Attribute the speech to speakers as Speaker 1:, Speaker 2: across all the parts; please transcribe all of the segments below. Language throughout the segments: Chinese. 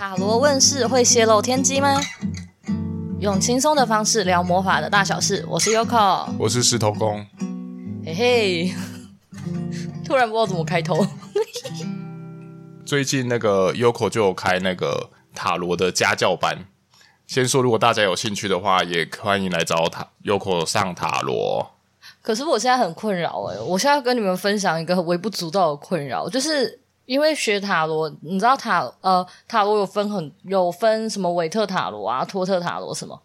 Speaker 1: 塔罗问世会泄露天机吗？用轻松的方式聊魔法的大小事。我是 Yoko，
Speaker 2: 我是石头公。
Speaker 1: 嘿嘿，突然不知道怎么开头。
Speaker 2: 最近那个 Yoko 就有开那个塔罗的家教班。先说，如果大家有兴趣的话，也欢迎来找塔 Yoko 上塔罗。
Speaker 1: 可是我现在很困扰诶，我现在要跟你们分享一个微不足道的困扰，就是。因为学塔罗，你知道塔呃塔罗有分很有分什么韦特塔罗啊、托特塔罗什么，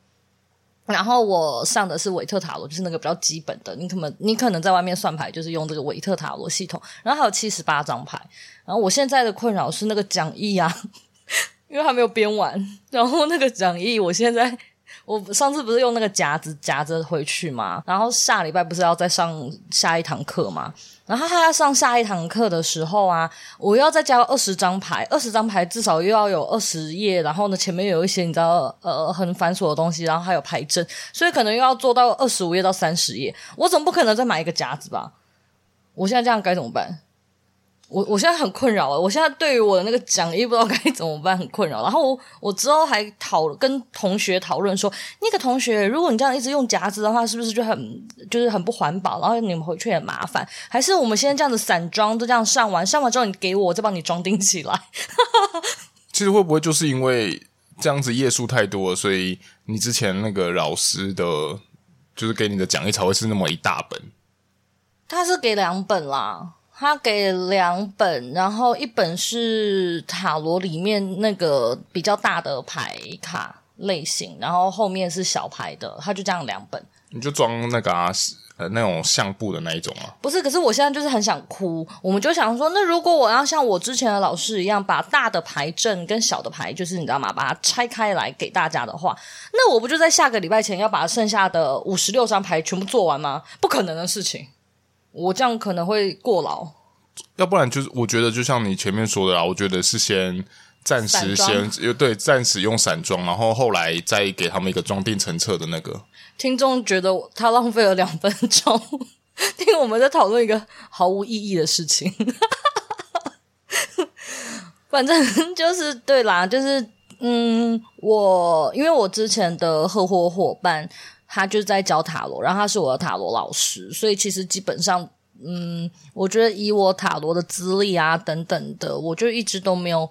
Speaker 1: 然后我上的是韦特塔罗，就是那个比较基本的。你可能你可能在外面算牌就是用这个韦特塔罗系统，然后还有七十八张牌。然后我现在的困扰是那个讲义啊，因为还没有编完，然后那个讲义我现在。我上次不是用那个夹子夹着回去吗？然后下礼拜不是要再上下一堂课吗？然后他要上下一堂课的时候啊，我要再加二十张牌，二十张牌至少又要有二十页，然后呢前面有一些你知道呃很繁琐的东西，然后还有牌证，所以可能又要做到二十五页到三十页。我总不可能再买一个夹子吧？我现在这样该怎么办？我我现在很困扰了，我现在对于我的那个讲义不知道该怎么办，很困扰。然后我我之后还讨跟同学讨论说，那个同学，如果你这样一直用夹子的话，是不是就很就是很不环保？然后你们回去也麻烦，还是我们现在这样子散装，就这样上完，上完之后你给我，我再帮你装订起来。
Speaker 2: 其实会不会就是因为这样子页数太多了，所以你之前那个老师的，就是给你的讲义才会是那么一大本？
Speaker 1: 他是给两本啦。他给两本，然后一本是塔罗里面那个比较大的牌卡类型，然后后面是小牌的，他就这样两本。
Speaker 2: 你就装那个啊，呃，那种相簿的那一种啊？
Speaker 1: 不是，可是我现在就是很想哭。我们就想说，那如果我要像我之前的老师一样，把大的牌阵跟小的牌，就是你知道吗？把它拆开来给大家的话，那我不就在下个礼拜前要把剩下的五十六张牌全部做完吗？不可能的事情。我这样可能会过劳，
Speaker 2: 要不然就是我觉得就像你前面说的啦，我觉得是先暂时先对暂时用散装，然后后来再给他们一个装订成册的那个。
Speaker 1: 听众觉得他浪费了两分钟，听我们在讨论一个毫无意义的事情。反正就是对啦，就是嗯，我因为我之前的合伙伙伴。他就是在教塔罗，然后他是我的塔罗老师，所以其实基本上，嗯，我觉得以我塔罗的资历啊等等的，我就一直都没有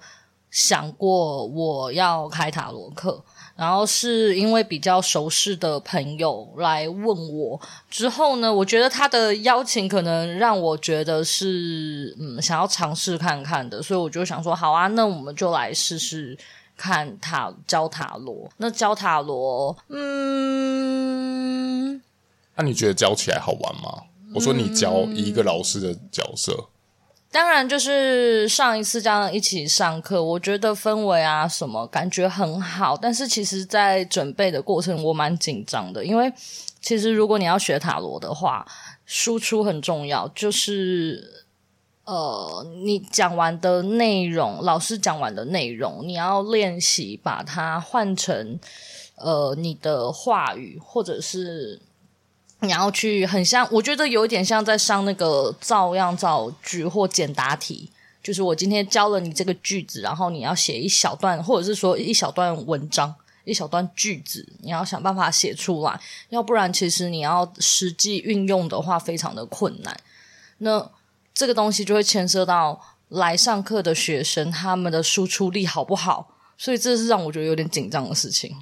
Speaker 1: 想过我要开塔罗课。然后是因为比较熟识的朋友来问我之后呢，我觉得他的邀请可能让我觉得是嗯想要尝试看看的，所以我就想说，好啊，那我们就来试试。看塔教塔罗，那教塔罗，嗯，
Speaker 2: 那、啊、你觉得教起来好玩吗？我说你教一个老师的角色，嗯、
Speaker 1: 当然就是上一次这样一起上课，我觉得氛围啊什么感觉很好，但是其实在准备的过程我蛮紧张的，因为其实如果你要学塔罗的话，输出很重要，就是。呃，你讲完的内容，老师讲完的内容，你要练习把它换成呃你的话语，或者是你要去很像，我觉得有一点像在上那个造样造句或简答题，就是我今天教了你这个句子，然后你要写一小段，或者是说一小段文章，一小段句子，你要想办法写出来，要不然其实你要实际运用的话，非常的困难。那这个东西就会牵涉到来上课的学生他们的输出力好不好，所以这是让我觉得有点紧张的事情。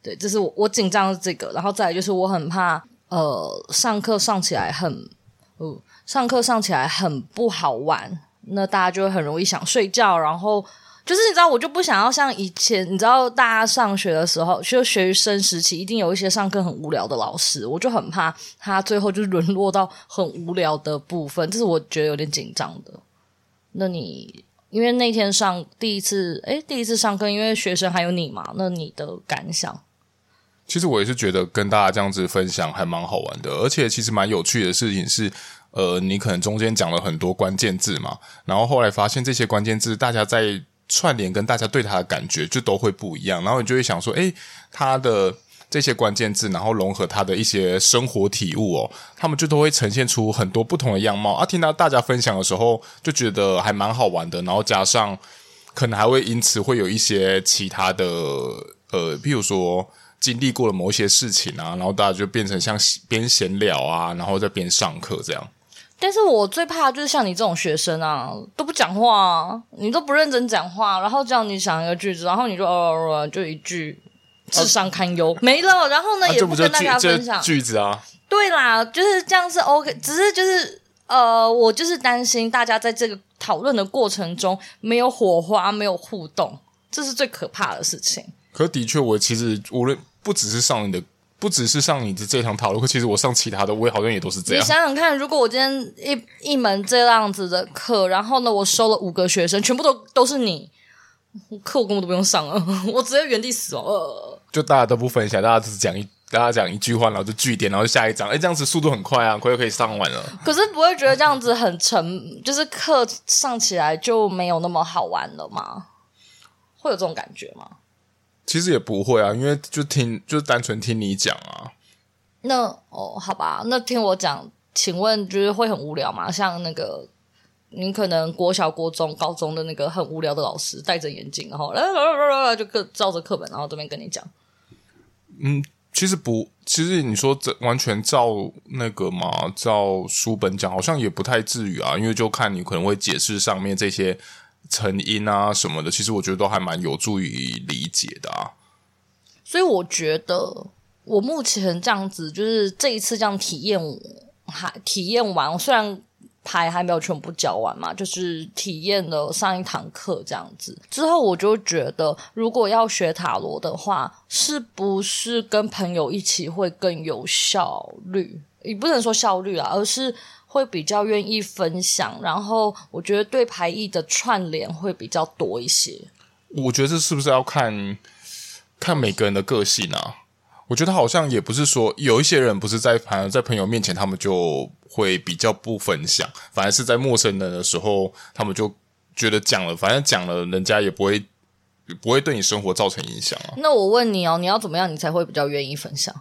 Speaker 1: 对，这是我我紧张的这个，然后再来就是我很怕呃上课上起来很，嗯上课上起来很不好玩，那大家就会很容易想睡觉，然后。就是你知道，我就不想要像以前，你知道，大家上学的时候，就学生时期，一定有一些上课很无聊的老师，我就很怕他最后就沦落到很无聊的部分，这是我觉得有点紧张的。那你因为那天上第一次，诶，第一次上课，因为学生还有你嘛，那你的感想？
Speaker 2: 其实我也是觉得跟大家这样子分享还蛮好玩的，而且其实蛮有趣的事情是，呃，你可能中间讲了很多关键字嘛，然后后来发现这些关键字大家在。串联跟大家对他的感觉就都会不一样，然后你就会想说，诶，他的这些关键字，然后融合他的一些生活体悟哦，他们就都会呈现出很多不同的样貌啊。听到大家分享的时候，就觉得还蛮好玩的。然后加上，可能还会因此会有一些其他的呃，譬如说经历过了某一些事情啊，然后大家就变成像边闲聊啊，然后再边上课这样。
Speaker 1: 但是我最怕就是像你这种学生啊，都不讲话啊，你都不认真讲话，然后叫你想一个句子，然后你就哦哦哦就一句智商堪忧、啊、没了，然后呢、啊、也不跟大家分享
Speaker 2: 句子啊。
Speaker 1: 对啦，就是这样是 OK，只是就是呃，我就是担心大家在这个讨论的过程中没有火花，没有互动，这是最可怕的事情。
Speaker 2: 可的确，我其实无论不只是上你的。不只是上你的这堂讨论课，其实我上其他的，我也好像也都是这样。
Speaker 1: 你想想看，如果我今天一一门这样子的课，然后呢，我收了五个学生，全部都都是你，课我根本都不用上了，我直接原地死亡。呃，
Speaker 2: 就大家都不分享，大家只是讲一，大家讲一句话，然后就句点，然后就下一章。哎，这样子速度很快啊，快就可以上完了。
Speaker 1: 可是不会觉得这样子很沉，就是课上起来就没有那么好玩了吗？会有这种感觉吗？
Speaker 2: 其实也不会啊，因为就听，就单纯听你讲啊。
Speaker 1: 那哦，好吧，那听我讲，请问就是会很无聊吗？像那个，你可能国小、国中、高中的那个很无聊的老师，戴着眼镜，然后来来来来来，就课照着课本，然后这边跟你讲。
Speaker 2: 嗯，其实不，其实你说这完全照那个嘛，照书本讲，好像也不太至于啊，因为就看你可能会解释上面这些。成因啊什么的，其实我觉得都还蛮有助于理解的啊。
Speaker 1: 所以我觉得我目前这样子，就是这一次这样体验，还体验完，虽然牌还没有全部教完嘛，就是体验了上一堂课这样子之后，我就觉得，如果要学塔罗的话，是不是跟朋友一起会更有效率？也不能说效率啊，而是。会比较愿意分享，然后我觉得对排异的串联会比较多一些。
Speaker 2: 我觉得这是不是要看看每个人的个性啊？我觉得好像也不是说有一些人不是在反而在朋友面前他们就会比较不分享，反而是在陌生人的时候，他们就觉得讲了，反正讲了，人家也不会不会对你生活造成影响啊。
Speaker 1: 那我问你哦，你要怎么样你才会比较愿意分享？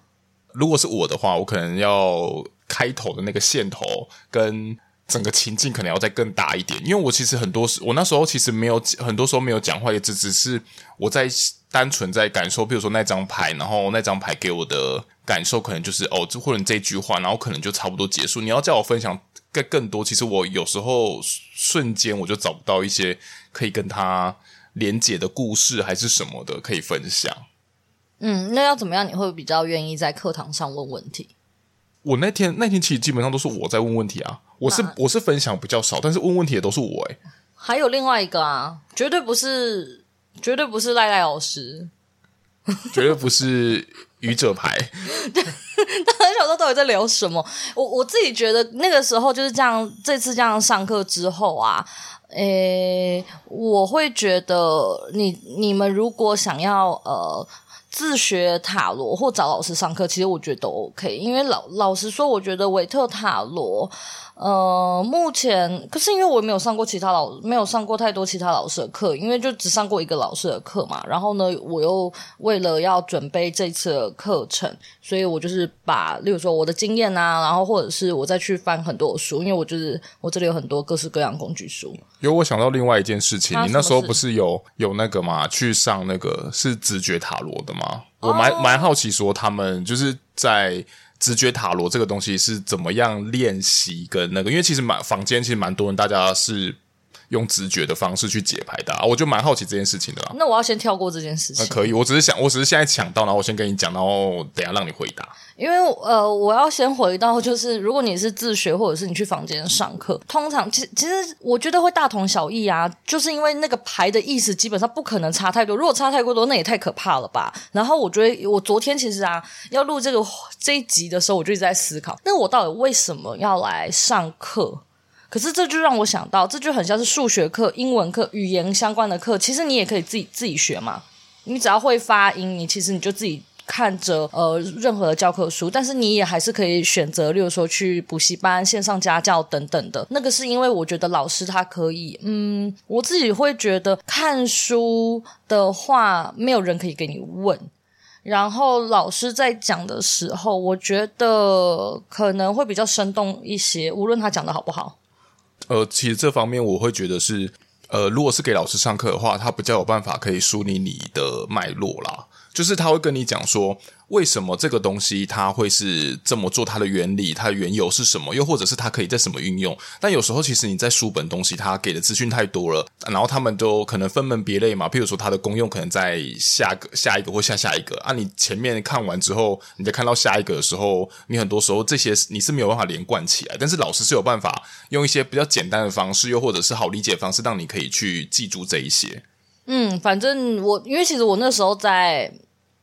Speaker 2: 如果是我的话，我可能要。开头的那个线头跟整个情境可能要再更大一点，因为我其实很多时，我那时候其实没有很多时候没有讲话，也只只是我在单纯在感受，比如说那张牌，然后那张牌给我的感受可能就是哦，就或者这句话，然后可能就差不多结束。你要叫我分享更更多，其实我有时候瞬间我就找不到一些可以跟他连结的故事，还是什么的可以分享。
Speaker 1: 嗯，那要怎么样？你会比较愿意在课堂上问问题？
Speaker 2: 我那天那天其实基本上都是我在问问题啊，我是我是分享比较少，但是问问题也都是我哎。
Speaker 1: 还有另外一个啊，绝对不是，绝对不是赖赖老师，
Speaker 2: 绝对不是愚者牌。
Speaker 1: 大家想说到底在聊什么？我我自己觉得那个时候就是这样，这次这样上课之后啊，诶，我会觉得你你们如果想要呃。自学塔罗或找老师上课，其实我觉得都 OK。因为老老实说，我觉得维特塔罗，呃，目前可是因为我没有上过其他老，没有上过太多其他老师的课，因为就只上过一个老师的课嘛。然后呢，我又为了要准备这次的课程，所以我就是把，例如说我的经验啊，然后或者是我再去翻很多书，因为我就是我这里有很多各式各样工具书。
Speaker 2: 有我想到另外一件事情，啊、你那时候不是有有那个嘛，去上那个是直觉塔罗的吗？我蛮蛮好奇，说他们就是在直觉塔罗这个东西是怎么样练习跟那个，因为其实蛮房间其实蛮多人，大家是。用直觉的方式去解牌的，啊，我就蛮好奇这件事情的啦。
Speaker 1: 那我要先跳过这件事情。
Speaker 2: 可以，我只是想，我只是现在抢到，然后我先跟你讲，然后等下让你回答。
Speaker 1: 因为呃，我要先回到，就是如果你是自学，或者是你去房间上课，通常其实其实我觉得会大同小异啊，就是因为那个牌的意思基本上不可能差太多。如果差太过多，那也太可怕了吧。然后我觉得我昨天其实啊，要录这个这一集的时候，我就一直在思考，那我到底为什么要来上课？可是这就让我想到，这就很像是数学课、英文课、语言相关的课。其实你也可以自己自己学嘛，你只要会发音，你其实你就自己看着呃任何的教科书。但是你也还是可以选择，例如说去补习班、线上家教等等的。那个是因为我觉得老师他可以，嗯，我自己会觉得看书的话，没有人可以给你问。然后老师在讲的时候，我觉得可能会比较生动一些，无论他讲的好不好。
Speaker 2: 呃，其实这方面我会觉得是，呃，如果是给老师上课的话，他比较有办法可以梳理你的脉络啦。就是他会跟你讲说，为什么这个东西它会是这么做，它的原理、它的缘由是什么，又或者是它可以在什么运用。但有时候其实你在书本东西，它给的资讯太多了，然后他们都可能分门别类嘛。譬如说它的功用可能在下个、下一个或下下一个啊。你前面看完之后，你再看到下一个的时候，你很多时候这些你是没有办法连贯起来。但是老师是有办法用一些比较简单的方式，又或者是好理解的方式，让你可以去记住这一些。
Speaker 1: 嗯，反正我因为其实我那时候在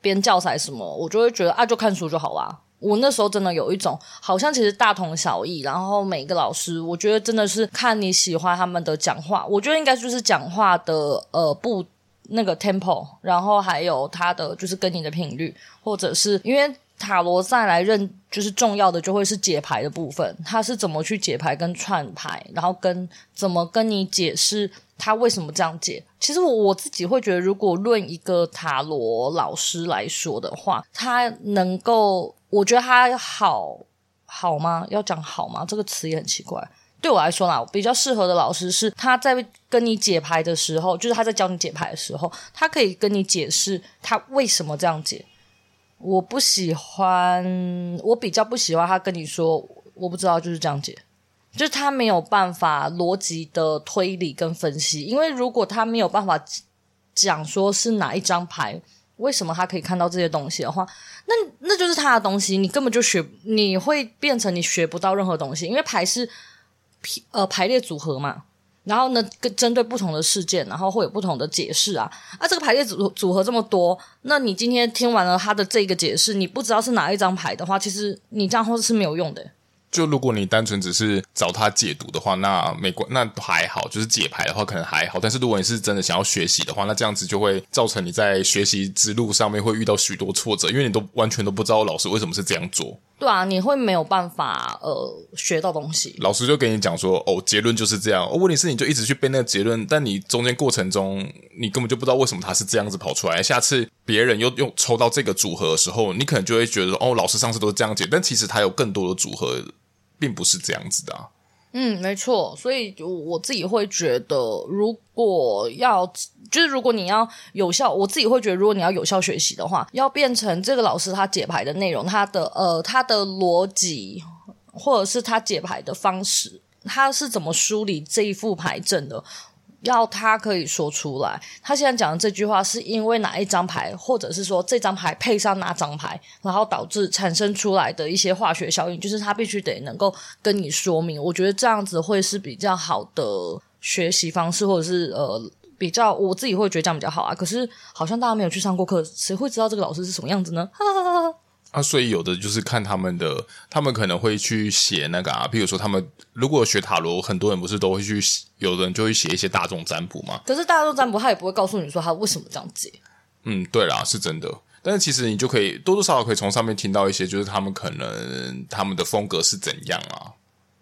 Speaker 1: 编教材什么，我就会觉得啊，就看书就好啦。我那时候真的有一种好像其实大同小异，然后每个老师，我觉得真的是看你喜欢他们的讲话，我觉得应该就是讲话的呃不那个 tempo，然后还有他的就是跟你的频率，或者是因为。塔罗再来认，就是重要的就会是解牌的部分，他是怎么去解牌跟串牌，然后跟怎么跟你解释他为什么这样解。其实我我自己会觉得，如果论一个塔罗老师来说的话，他能够，我觉得他好好吗？要讲好吗？这个词也很奇怪。对我来说啦，比较适合的老师是他在跟你解牌的时候，就是他在教你解牌的时候，他可以跟你解释他为什么这样解。我不喜欢，我比较不喜欢他跟你说，我不知道就是这样解，就是他没有办法逻辑的推理跟分析，因为如果他没有办法讲说是哪一张牌，为什么他可以看到这些东西的话，那那就是他的东西，你根本就学，你会变成你学不到任何东西，因为牌是呃排列组合嘛。然后呢，跟针对不同的事件，然后会有不同的解释啊。啊，这个排列组组合这么多，那你今天听完了他的这个解释，你不知道是哪一张牌的话，其实你这样说是没有用的。
Speaker 2: 就如果你单纯只是找他解读的话，那没关，那还好。就是解牌的话，可能还好。但是如果你是真的想要学习的话，那这样子就会造成你在学习之路上面会遇到许多挫折，因为你都完全都不知道老师为什么是这样做。
Speaker 1: 对啊，你会没有办法呃学到东西。
Speaker 2: 老师就跟你讲说，哦，结论就是这样。哦，问题是你就一直去背那个结论，但你中间过程中你根本就不知道为什么他是这样子跑出来。下次别人又又抽到这个组合的时候，你可能就会觉得哦，老师上次都是这样解，但其实他有更多的组合。并不是这样子的。
Speaker 1: 嗯，没错，所以我自己会觉得，如果要就是如果你要有效，我自己会觉得，如果你要有效学习的话，要变成这个老师他解牌的内容，他的呃他的逻辑，或者是他解牌的方式，他是怎么梳理这一副牌阵的。要他可以说出来，他现在讲的这句话是因为哪一张牌，或者是说这张牌配上哪张牌，然后导致产生出来的一些化学效应，就是他必须得能够跟你说明。我觉得这样子会是比较好的学习方式，或者是呃比较我自己会觉得这样比较好啊。可是好像大家没有去上过课，谁会知道这个老师是什么样子呢？哈哈哈哈。
Speaker 2: 啊，所以有的就是看他们的，他们可能会去写那个啊，比如说他们如果学塔罗，很多人不是都会去，有的人就会写一些大众占卜嘛。
Speaker 1: 可是大众占卜他也不会告诉你说他为什么这样解。
Speaker 2: 嗯，对啦，是真的。但是其实你就可以多多少少可以从上面听到一些，就是他们可能他们的风格是怎样啊。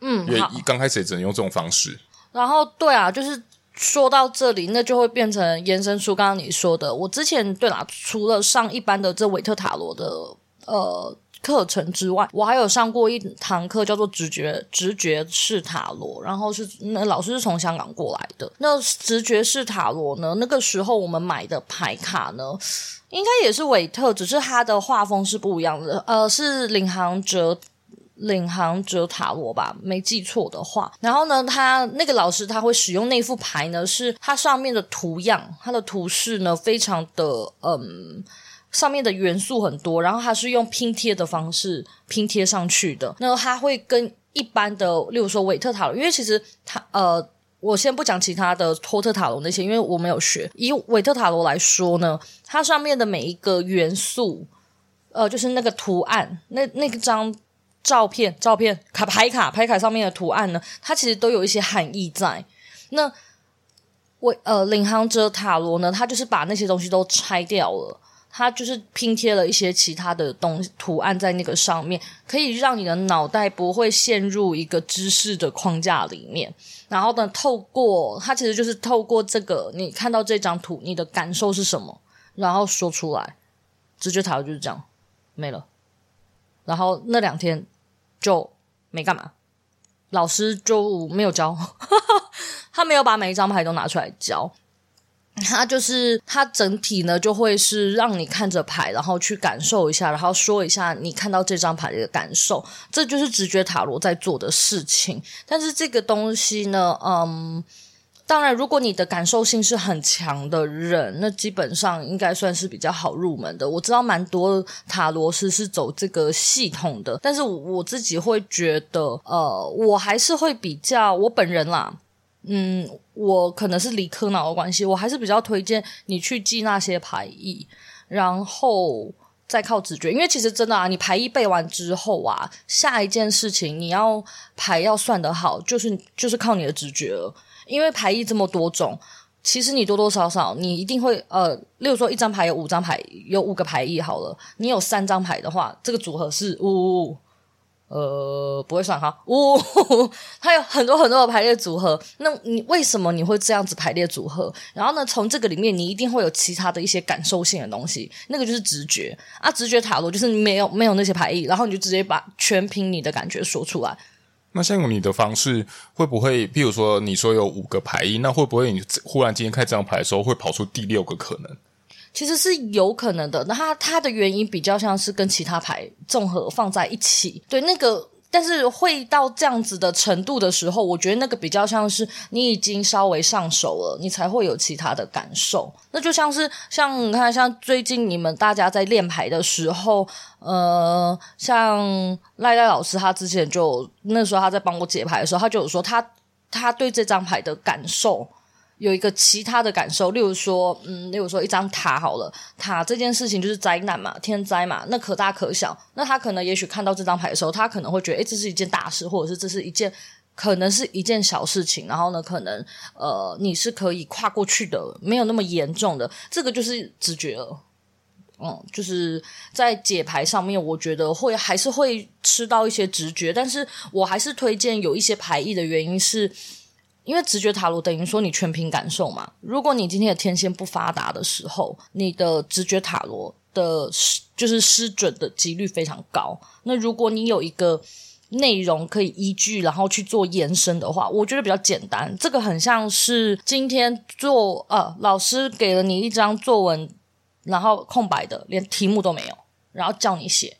Speaker 1: 嗯，
Speaker 2: 因为刚开始也只能用这种方式。
Speaker 1: 然后对啊，就是说到这里，那就会变成延伸出刚刚你说的。我之前对啦，除了上一般的这韦特塔罗的。呃，课程之外，我还有上过一堂课，叫做直觉直觉式塔罗，然后是那老师是从香港过来的。那直觉式塔罗呢，那个时候我们买的牌卡呢，应该也是韦特，只是它的画风是不一样的。呃，是领航者领航者塔罗吧，没记错的话。然后呢，他那个老师他会使用那副牌呢，是它上面的图样，它的图示呢，非常的嗯。上面的元素很多，然后它是用拼贴的方式拼贴上去的。那它会跟一般的，例如说韦特塔罗，因为其实它呃，我先不讲其他的托特塔罗那些，因为我没有学。以韦特塔罗来说呢，它上面的每一个元素，呃，就是那个图案，那那张照片、照片卡牌卡牌卡上面的图案呢，它其实都有一些含义在。那我呃，领航者塔罗呢，它就是把那些东西都拆掉了。它就是拼贴了一些其他的东西图案在那个上面，可以让你的脑袋不会陷入一个知识的框架里面。然后呢，透过它其实就是透过这个，你看到这张图，你的感受是什么？然后说出来。直觉塔罗就是这样，没了。然后那两天就没干嘛，老师就没有教。他没有把每一张牌都拿出来教。它就是它整体呢，就会是让你看着牌，然后去感受一下，然后说一下你看到这张牌的感受，这就是直觉塔罗在做的事情。但是这个东西呢，嗯，当然，如果你的感受性是很强的人，那基本上应该算是比较好入门的。我知道蛮多塔罗师是走这个系统的，但是我自己会觉得，呃，我还是会比较我本人啦。嗯，我可能是理科脑的关系，我还是比较推荐你去记那些牌意，然后再靠直觉。因为其实真的啊，你牌意背完之后啊，下一件事情你要牌要算得好，就是就是靠你的直觉了。因为牌意这么多种，其实你多多少少你一定会呃，例如说一张牌有五张牌，有五个牌意好了，你有三张牌的话，这个组合是五。呜呃，不会算哈，呜、哦，它有很多很多的排列组合。那你为什么你会这样子排列组合？然后呢，从这个里面你一定会有其他的一些感受性的东西，那个就是直觉啊。直觉塔罗就是你没有没有那些牌意，然后你就直接把全凭你的感觉说出来。
Speaker 2: 那像你的方式会不会，比如说你说有五个牌意，那会不会你忽然今天开这张牌的时候会跑出第六个可能？
Speaker 1: 其实是有可能的，那它它的原因比较像是跟其他牌综合放在一起，对那个，但是会到这样子的程度的时候，我觉得那个比较像是你已经稍微上手了，你才会有其他的感受。那就像是像你看，像最近你们大家在练牌的时候，呃，像赖赖老师他之前就那时候他在帮我解牌的时候，他就有说他他对这张牌的感受。有一个其他的感受，例如说，嗯，例如说一张塔好了，塔这件事情就是灾难嘛，天灾嘛，那可大可小。那他可能也许看到这张牌的时候，他可能会觉得，诶，这是一件大事，或者是这是一件可能是一件小事情。然后呢，可能呃，你是可以跨过去的，没有那么严重的。这个就是直觉了，嗯，就是在解牌上面，我觉得会还是会吃到一些直觉，但是我还是推荐有一些牌意的原因是。因为直觉塔罗等于说你全凭感受嘛。如果你今天的天线不发达的时候，你的直觉塔罗的失就是失准的几率非常高。那如果你有一个内容可以依据，然后去做延伸的话，我觉得比较简单。这个很像是今天做呃，老师给了你一张作文，然后空白的，连题目都没有，然后叫你写，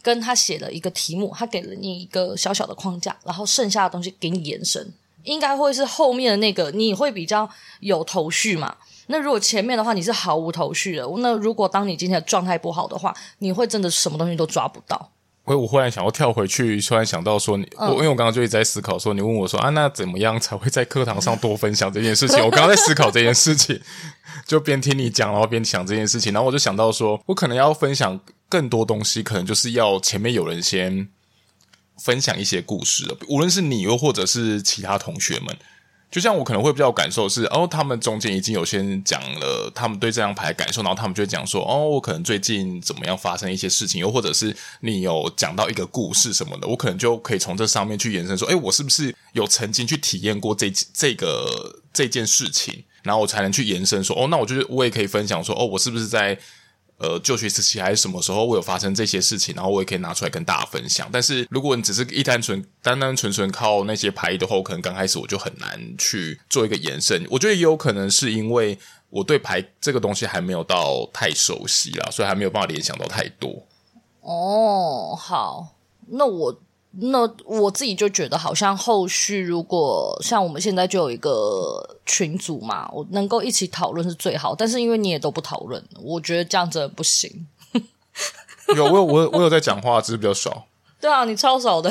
Speaker 1: 跟他写了一个题目，他给了你一个小小的框架，然后剩下的东西给你延伸。应该会是后面的那个，你会比较有头绪嘛？那如果前面的话，你是毫无头绪的。那如果当你今天的状态不好的话，你会真的什么东西都抓不到。
Speaker 2: 我我忽然想要跳回去，突然想到说你，我因为我刚刚就一直在思考说，你问我说啊，那怎么样才会在课堂上多分享这件事情？我刚刚在思考这件事情，就边听你讲，然后边想这件事情，然后我就想到说，我可能要分享更多东西，可能就是要前面有人先。分享一些故事，无论是你又或者是其他同学们，就像我可能会比较感受是，哦，他们中间已经有先讲了他们对这张牌感受，然后他们就讲说，哦，我可能最近怎么样发生一些事情，又或者是你有讲到一个故事什么的，我可能就可以从这上面去延伸说，诶，我是不是有曾经去体验过这这个这件事情，然后我才能去延伸说，哦，那我就是我也可以分享说，哦，我是不是在。呃，就学时期还是什么时候，我有发生这些事情，然后我也可以拿出来跟大家分享。但是如果你只是一单纯、单单纯纯靠那些牌的话，我可能刚开始我就很难去做一个延伸。我觉得也有可能是因为我对牌这个东西还没有到太熟悉啦，所以还没有办法联想到太多。
Speaker 1: 哦，好，那我。那我自己就觉得，好像后续如果像我们现在就有一个群组嘛，我能够一起讨论是最好。但是因为你也都不讨论，我觉得这样子不行。
Speaker 2: 有我有我有我有在讲话，只是比较少。
Speaker 1: 对啊，你超少的。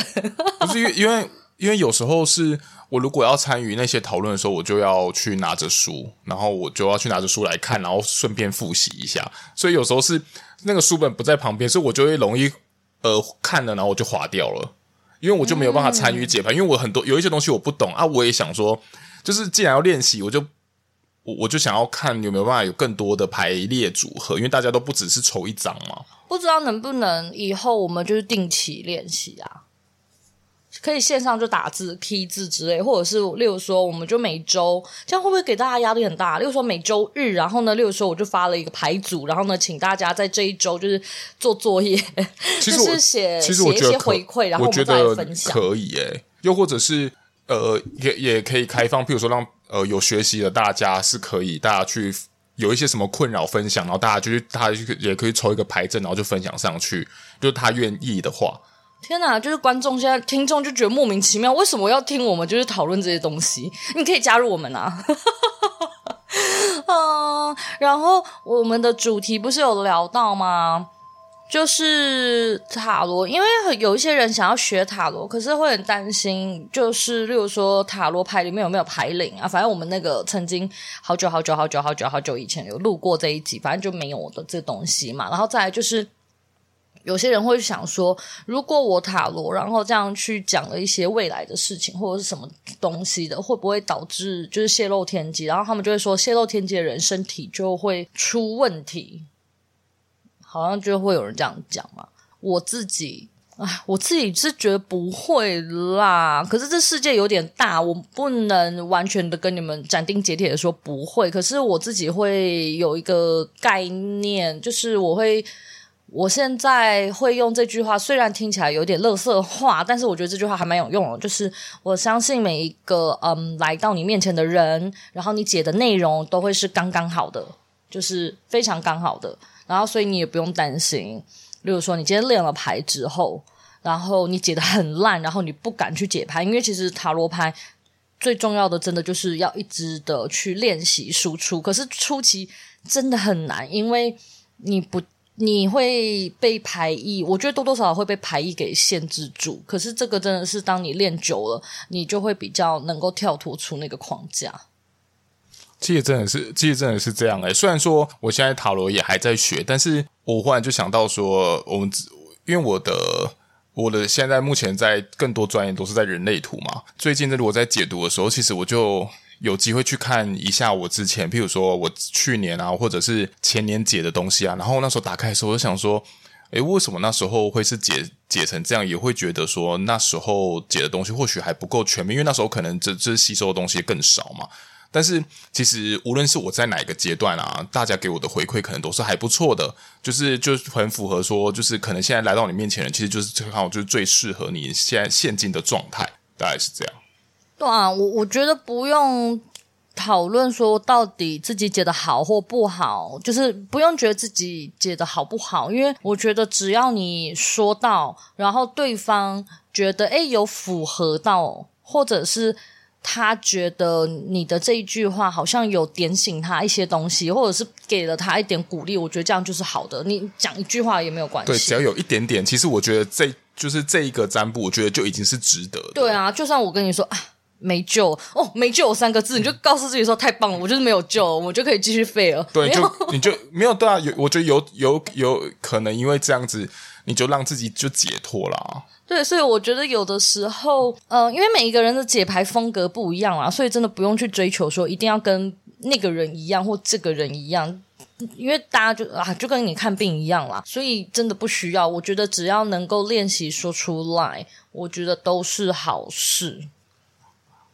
Speaker 2: 不是因为因为因为有时候是我如果要参与那些讨论的时候，我就要去拿着书，然后我就要去拿着书来看，然后顺便复习一下。所以有时候是那个书本不在旁边，所以我就会容易呃看了，然后我就划掉了。因为我就没有办法参与解牌，嗯、因为我很多有一些东西我不懂啊，我也想说，就是既然要练习，我就我我就想要看有没有办法有更多的排列组合，因为大家都不只是抽一张嘛。
Speaker 1: 不知道能不能以后我们就是定期练习啊。可以线上就打字、key 字之类，或者是例如说，我们就每周这样会不会给大家压力很大？例如说每周日，然后呢，例如说我就发了一个牌组，然后呢，请大家在这一周就是做作业，其实就是写其实写一些回馈，然后我们再来分享。
Speaker 2: 可以诶，又或者是呃，也也可以开放，譬如说让呃有学习的大家是可以大家去有一些什么困扰分享，然后大家就去他也可以抽一个牌阵，然后就分享上去，就是他愿意的话。
Speaker 1: 天哪，就是观众现在听众就觉得莫名其妙，为什么要听我们就是讨论这些东西？你可以加入我们啊！嗯，然后我们的主题不是有聊到吗？就是塔罗，因为有一些人想要学塔罗，可是会很担心，就是例如说塔罗牌里面有没有牌灵啊？反正我们那个曾经好久好久好久好久好久以前有录过这一集，反正就没有的这东西嘛。然后再来就是。有些人会想说，如果我塔罗，然后这样去讲了一些未来的事情或者是什么东西的，会不会导致就是泄露天机？然后他们就会说，泄露天机的人身体就会出问题，好像就会有人这样讲嘛。我自己，啊，我自己是觉得不会啦。可是这世界有点大，我不能完全的跟你们斩钉截铁的说不会。可是我自己会有一个概念，就是我会。我现在会用这句话，虽然听起来有点乐色话，但是我觉得这句话还蛮有用的。就是我相信每一个嗯来到你面前的人，然后你解的内容都会是刚刚好的，就是非常刚好的。然后所以你也不用担心，例如说你今天练了牌之后，然后你解得很烂，然后你不敢去解牌，因为其实塔罗牌最重要的真的就是要一直的去练习输出。可是初期真的很难，因为你不。你会被排异，我觉得多多少少会被排异给限制住。可是这个真的是，当你练久了，你就会比较能够跳脱出那个框架。
Speaker 2: 其实真的是，其实真的是这样诶、虽然说我现在塔罗也还在学，但是我忽然就想到说，我们因为我的我的现在目前在更多专业都是在人类图嘛。最近如果在解读的时候，其实我就。有机会去看一下我之前，譬如说我去年啊，或者是前年解的东西啊，然后那时候打开的时候，我就想说，诶，为什么那时候会是解解成这样？也会觉得说那时候解的东西或许还不够全面，因为那时候可能这这吸收的东西更少嘛。但是其实无论是我在哪个阶段啊，大家给我的回馈可能都是还不错的，就是就很符合说，就是可能现在来到你面前的，其实就是正好就是最适合你现在现今的状态，大概是这样。
Speaker 1: 对啊，我我觉得不用讨论说到底自己解的好或不好，就是不用觉得自己解的好不好，因为我觉得只要你说到，然后对方觉得诶有符合到，或者是他觉得你的这一句话好像有点醒他一些东西，或者是给了他一点鼓励，我觉得这样就是好的。你讲一句话也没有关系，
Speaker 2: 对，只要有一点点，其实我觉得这就是这一个占卜，我觉得就已经是值得的。
Speaker 1: 对啊，就算我跟你说啊。没救哦，没救三个字，你就告诉自己说太棒了，我就是没有救，我就可以继续废了。
Speaker 2: 对，就你就没有对啊，有我觉得有有有可能因为这样子，你就让自己就解脱了啊。
Speaker 1: 对，所以我觉得有的时候，呃，因为每一个人的解牌风格不一样啊，所以真的不用去追求说一定要跟那个人一样或这个人一样，因为大家就啊就跟你看病一样啦，所以真的不需要。我觉得只要能够练习说出来，我觉得都是好事。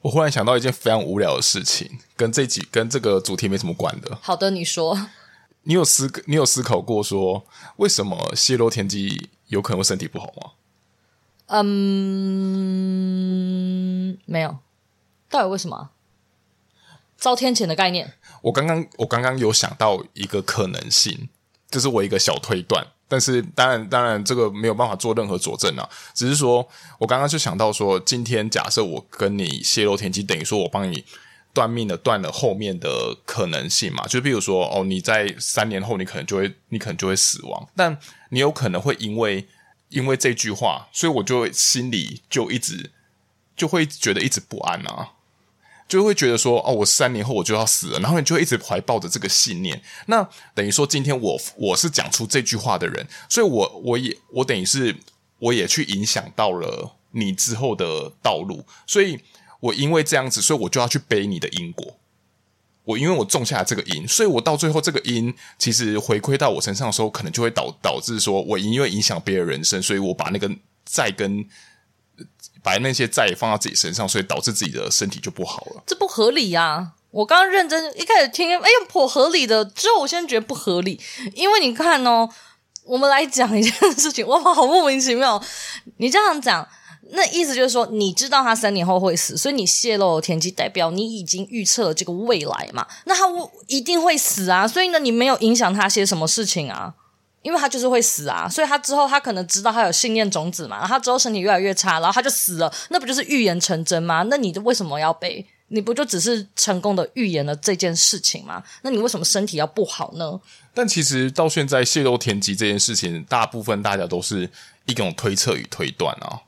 Speaker 2: 我忽然想到一件非常无聊的事情，跟这集跟这个主题没什么关的。
Speaker 1: 好的，你说。
Speaker 2: 你有思你有思考过说，为什么泄露天机有可能会身体不好吗？
Speaker 1: 嗯，没有。到底为什么？遭天谴的概念。
Speaker 2: 我刚刚我刚刚有想到一个可能性，这是我一个小推断。但是，当然，当然，这个没有办法做任何佐证啊。只是说，我刚刚就想到说，今天假设我跟你泄露天机，等于说我帮你断命的断了后面的可能性嘛。就比如说，哦，你在三年后，你可能就会，你可能就会死亡。但你有可能会因为因为这句话，所以我就心里就一直就会觉得一直不安啊。就会觉得说，哦，我三年后我就要死了，然后你就一直怀抱着这个信念。那等于说，今天我我是讲出这句话的人，所以我我也我等于是我也去影响到了你之后的道路。所以我因为这样子，所以我就要去背你的因果。我因为我种下这个因，所以我到最后这个因其实回馈到我身上的时候，可能就会导导致说我因为影响别人人生，所以我把那个债跟。把那些债放到自己身上，所以导致自己的身体就不好了。
Speaker 1: 这不合理呀、啊！我刚刚认真一开始听，哎呀，颇合理的。之后我现在觉得不合理，因为你看哦，我们来讲一件事情，哇，好莫名其妙。你这样讲，那意思就是说，你知道他三年后会死，所以你泄露了天机，代表你已经预测了这个未来嘛？那他一定会死啊！所以呢，你没有影响他些什么事情啊？因为他就是会死啊！所以他之后他可能知道他有信念种子嘛，然后他之后身体越来越差，然后他就死了，那不就是预言成真吗？那你为什么要背？你不就只是成功的预言了这件事情吗？那你为什么身体要不好呢？
Speaker 2: 但其实到现在泄露天机这件事情，大部分大家都是一种推测与推断啊。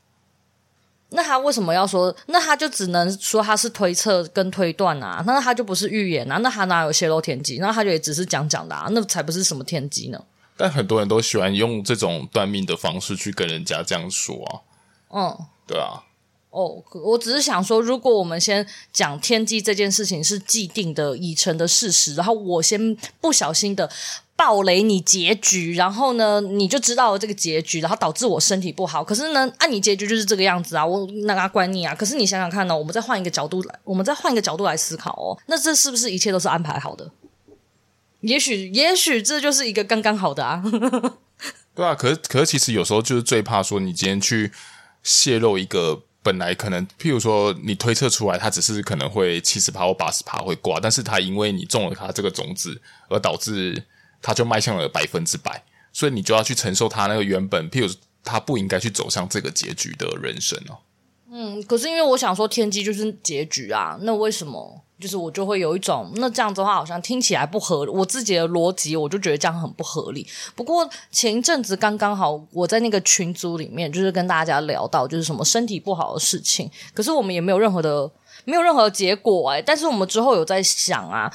Speaker 1: 那他为什么要说？那他就只能说他是推测跟推断啊？那他就不是预言啊？那他哪有泄露天机？那他就也只是讲讲的啊？那才不是什么天机呢？
Speaker 2: 但很多人都喜欢用这种断命的方式去跟人家这样说啊。嗯，对啊。
Speaker 1: 哦，我只是想说，如果我们先讲天机这件事情是既定的、已成的事实，然后我先不小心的。暴雷你结局，然后呢，你就知道了这个结局，然后导致我身体不好。可是呢，按、啊、你结局就是这个样子啊，我哪管你啊？可是你想想看呢、哦，我们再换一个角度来，我们再换一个角度来思考哦，那这是不是一切都是安排好的？也许，也许这就是一个刚刚好的啊。
Speaker 2: 对啊，可是，可是，其实有时候就是最怕说，你今天去泄露一个本来可能，譬如说你推测出来，它只是可能会七十趴或八十趴会挂，但是它因为你种了它这个种子，而导致。他就迈向了百分之百，所以你就要去承受他那个原本，譬如他不应该去走向这个结局的人生哦。
Speaker 1: 嗯，可是因为我想说天机就是结局啊，那为什么就是我就会有一种那这样子的话好像听起来不合，我自己的逻辑我就觉得这样很不合理。不过前一阵子刚刚好我在那个群组里面就是跟大家聊到就是什么身体不好的事情，可是我们也没有任何的没有任何结果哎、但是我们之后有在想啊，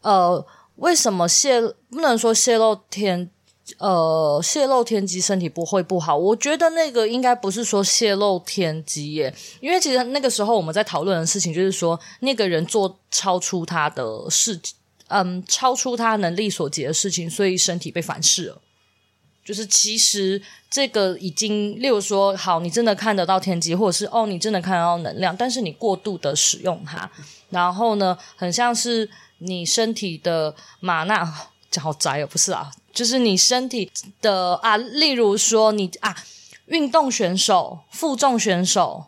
Speaker 1: 呃。为什么泄不能说泄露天呃泄露天机身体不会不好？我觉得那个应该不是说泄露天机耶，因为其实那个时候我们在讨论的事情就是说那个人做超出他的事情，嗯，超出他能力所及的事情，所以身体被反噬了。就是其实这个已经，例如说，好，你真的看得到天机，或者是哦，你真的看得到能量，但是你过度的使用它，然后呢，很像是。你身体的玛纳，好宅哦，不是啊，就是你身体的啊，例如说你啊，运动选手、负重选手、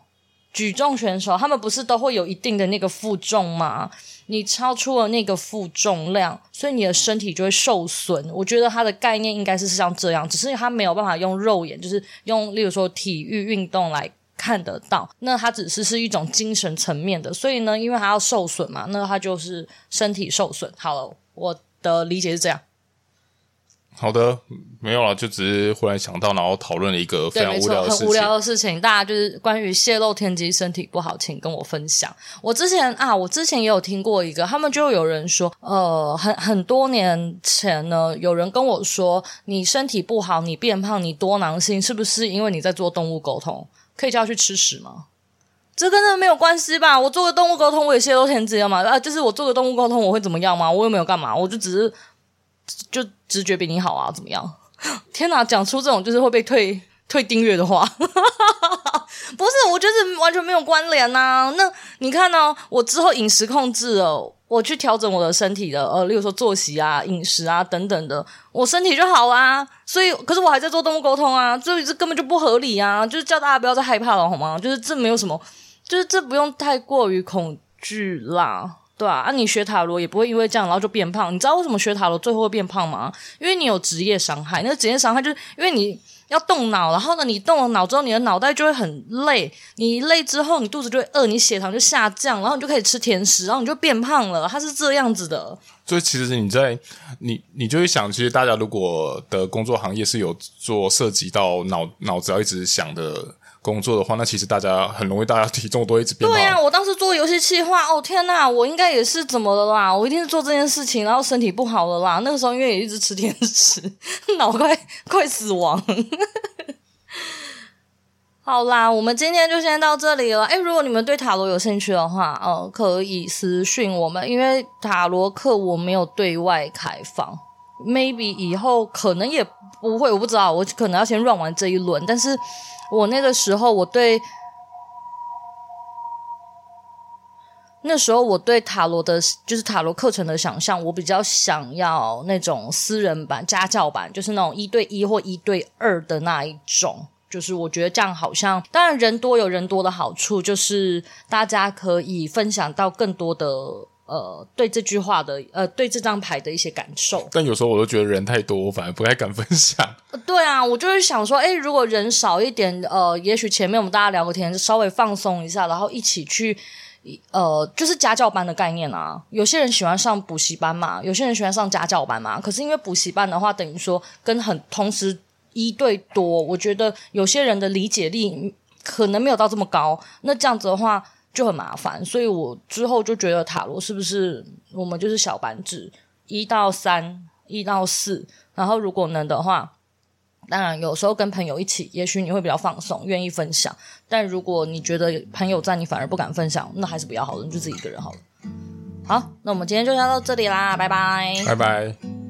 Speaker 1: 举重选手，他们不是都会有一定的那个负重吗？你超出了那个负重量，所以你的身体就会受损。我觉得它的概念应该是像这样，只是它没有办法用肉眼，就是用例如说体育运动来。看得到，那它只是是一种精神层面的，所以呢，因为它要受损嘛，那它就是身体受损。好了，我的理解是这样。
Speaker 2: 好的，没有了，就只是忽然想到，然后讨论了一个非常无聊的事情。
Speaker 1: 很无聊的事情，大家就是关于泄露天机身体不好，请跟我分享。我之前啊，我之前也有听过一个，他们就有人说，呃，很很多年前呢，有人跟我说，你身体不好，你变胖，你多囊性，是不是因为你在做动物沟通？可以叫他去吃屎吗？这跟这没有关系吧？我做个动物沟通，我也泄露天机了嘛？啊，就是我做个动物沟通，我会怎么样吗？我又没有干嘛，我就只是就直觉比你好啊，怎么样？天哪，讲出这种就是会被退退订阅的话，不是？我觉得完全没有关联呐、啊。那你看呢、哦？我之后饮食控制哦。我去调整我的身体的，呃，例如说作息啊、饮食啊等等的，我身体就好啦。所以，可是我还在做动物沟通啊，所以这根本就不合理啊！就是叫大家不要再害怕了，好吗？就是这没有什么，就是这不用太过于恐惧啦，对吧？啊，你学塔罗也不会因为这样然后就变胖。你知道为什么学塔罗最后会变胖吗？因为你有职业伤害。那个职业伤害就是因为你。要动脑，然后呢，你动了脑之后，你的脑袋就会很累。你累之后，你肚子就会饿，你血糖就下降，然后你就可以吃甜食，然后你就变胖了。它是这样子的。
Speaker 2: 所以其实你在你你就会想，其实大家如果的工作行业是有做涉及到脑脑子要一直想的。工作的话，那其实大家很容易，大家体重都一直变胖。
Speaker 1: 对呀、啊，我当时做游戏企划，哦天呐，我应该也是怎么了啦？我一定是做这件事情，然后身体不好了啦。那个时候因为也一直吃甜食，脑快快死亡。好啦，我们今天就先到这里了。哎，如果你们对塔罗有兴趣的话，哦、呃，可以私讯我们，因为塔罗课我没有对外开放，maybe 以后可能也不会，我不知道，我可能要先 run 完这一轮，但是。我那个时候，我对那时候我对塔罗的，就是塔罗课程的想象，我比较想要那种私人版、家教版，就是那种一对一或一对二的那一种。就是我觉得这样好像，当然人多有人多的好处，就是大家可以分享到更多的呃对这句话的呃对这张牌的一些感受。
Speaker 2: 但有时候我都觉得人太多，我反而不太敢分享。
Speaker 1: 对啊，我就是想说，诶，如果人少一点，呃，也许前面我们大家聊个天，稍微放松一下，然后一起去。呃，就是家教班的概念啊。有些人喜欢上补习班嘛，有些人喜欢上家教班嘛。可是因为补习班的话，等于说跟很同时一对多，我觉得有些人的理解力可能没有到这么高。那这样子的话就很麻烦。所以我之后就觉得塔罗是不是我们就是小班制，一到三，一到四，然后如果能的话。当然，有时候跟朋友一起，也许你会比较放松，愿意分享。但如果你觉得朋友在，你反而不敢分享，那还是比较好的，你就自己一个人好了。好，那我们今天就聊到这里啦，拜拜，
Speaker 2: 拜拜。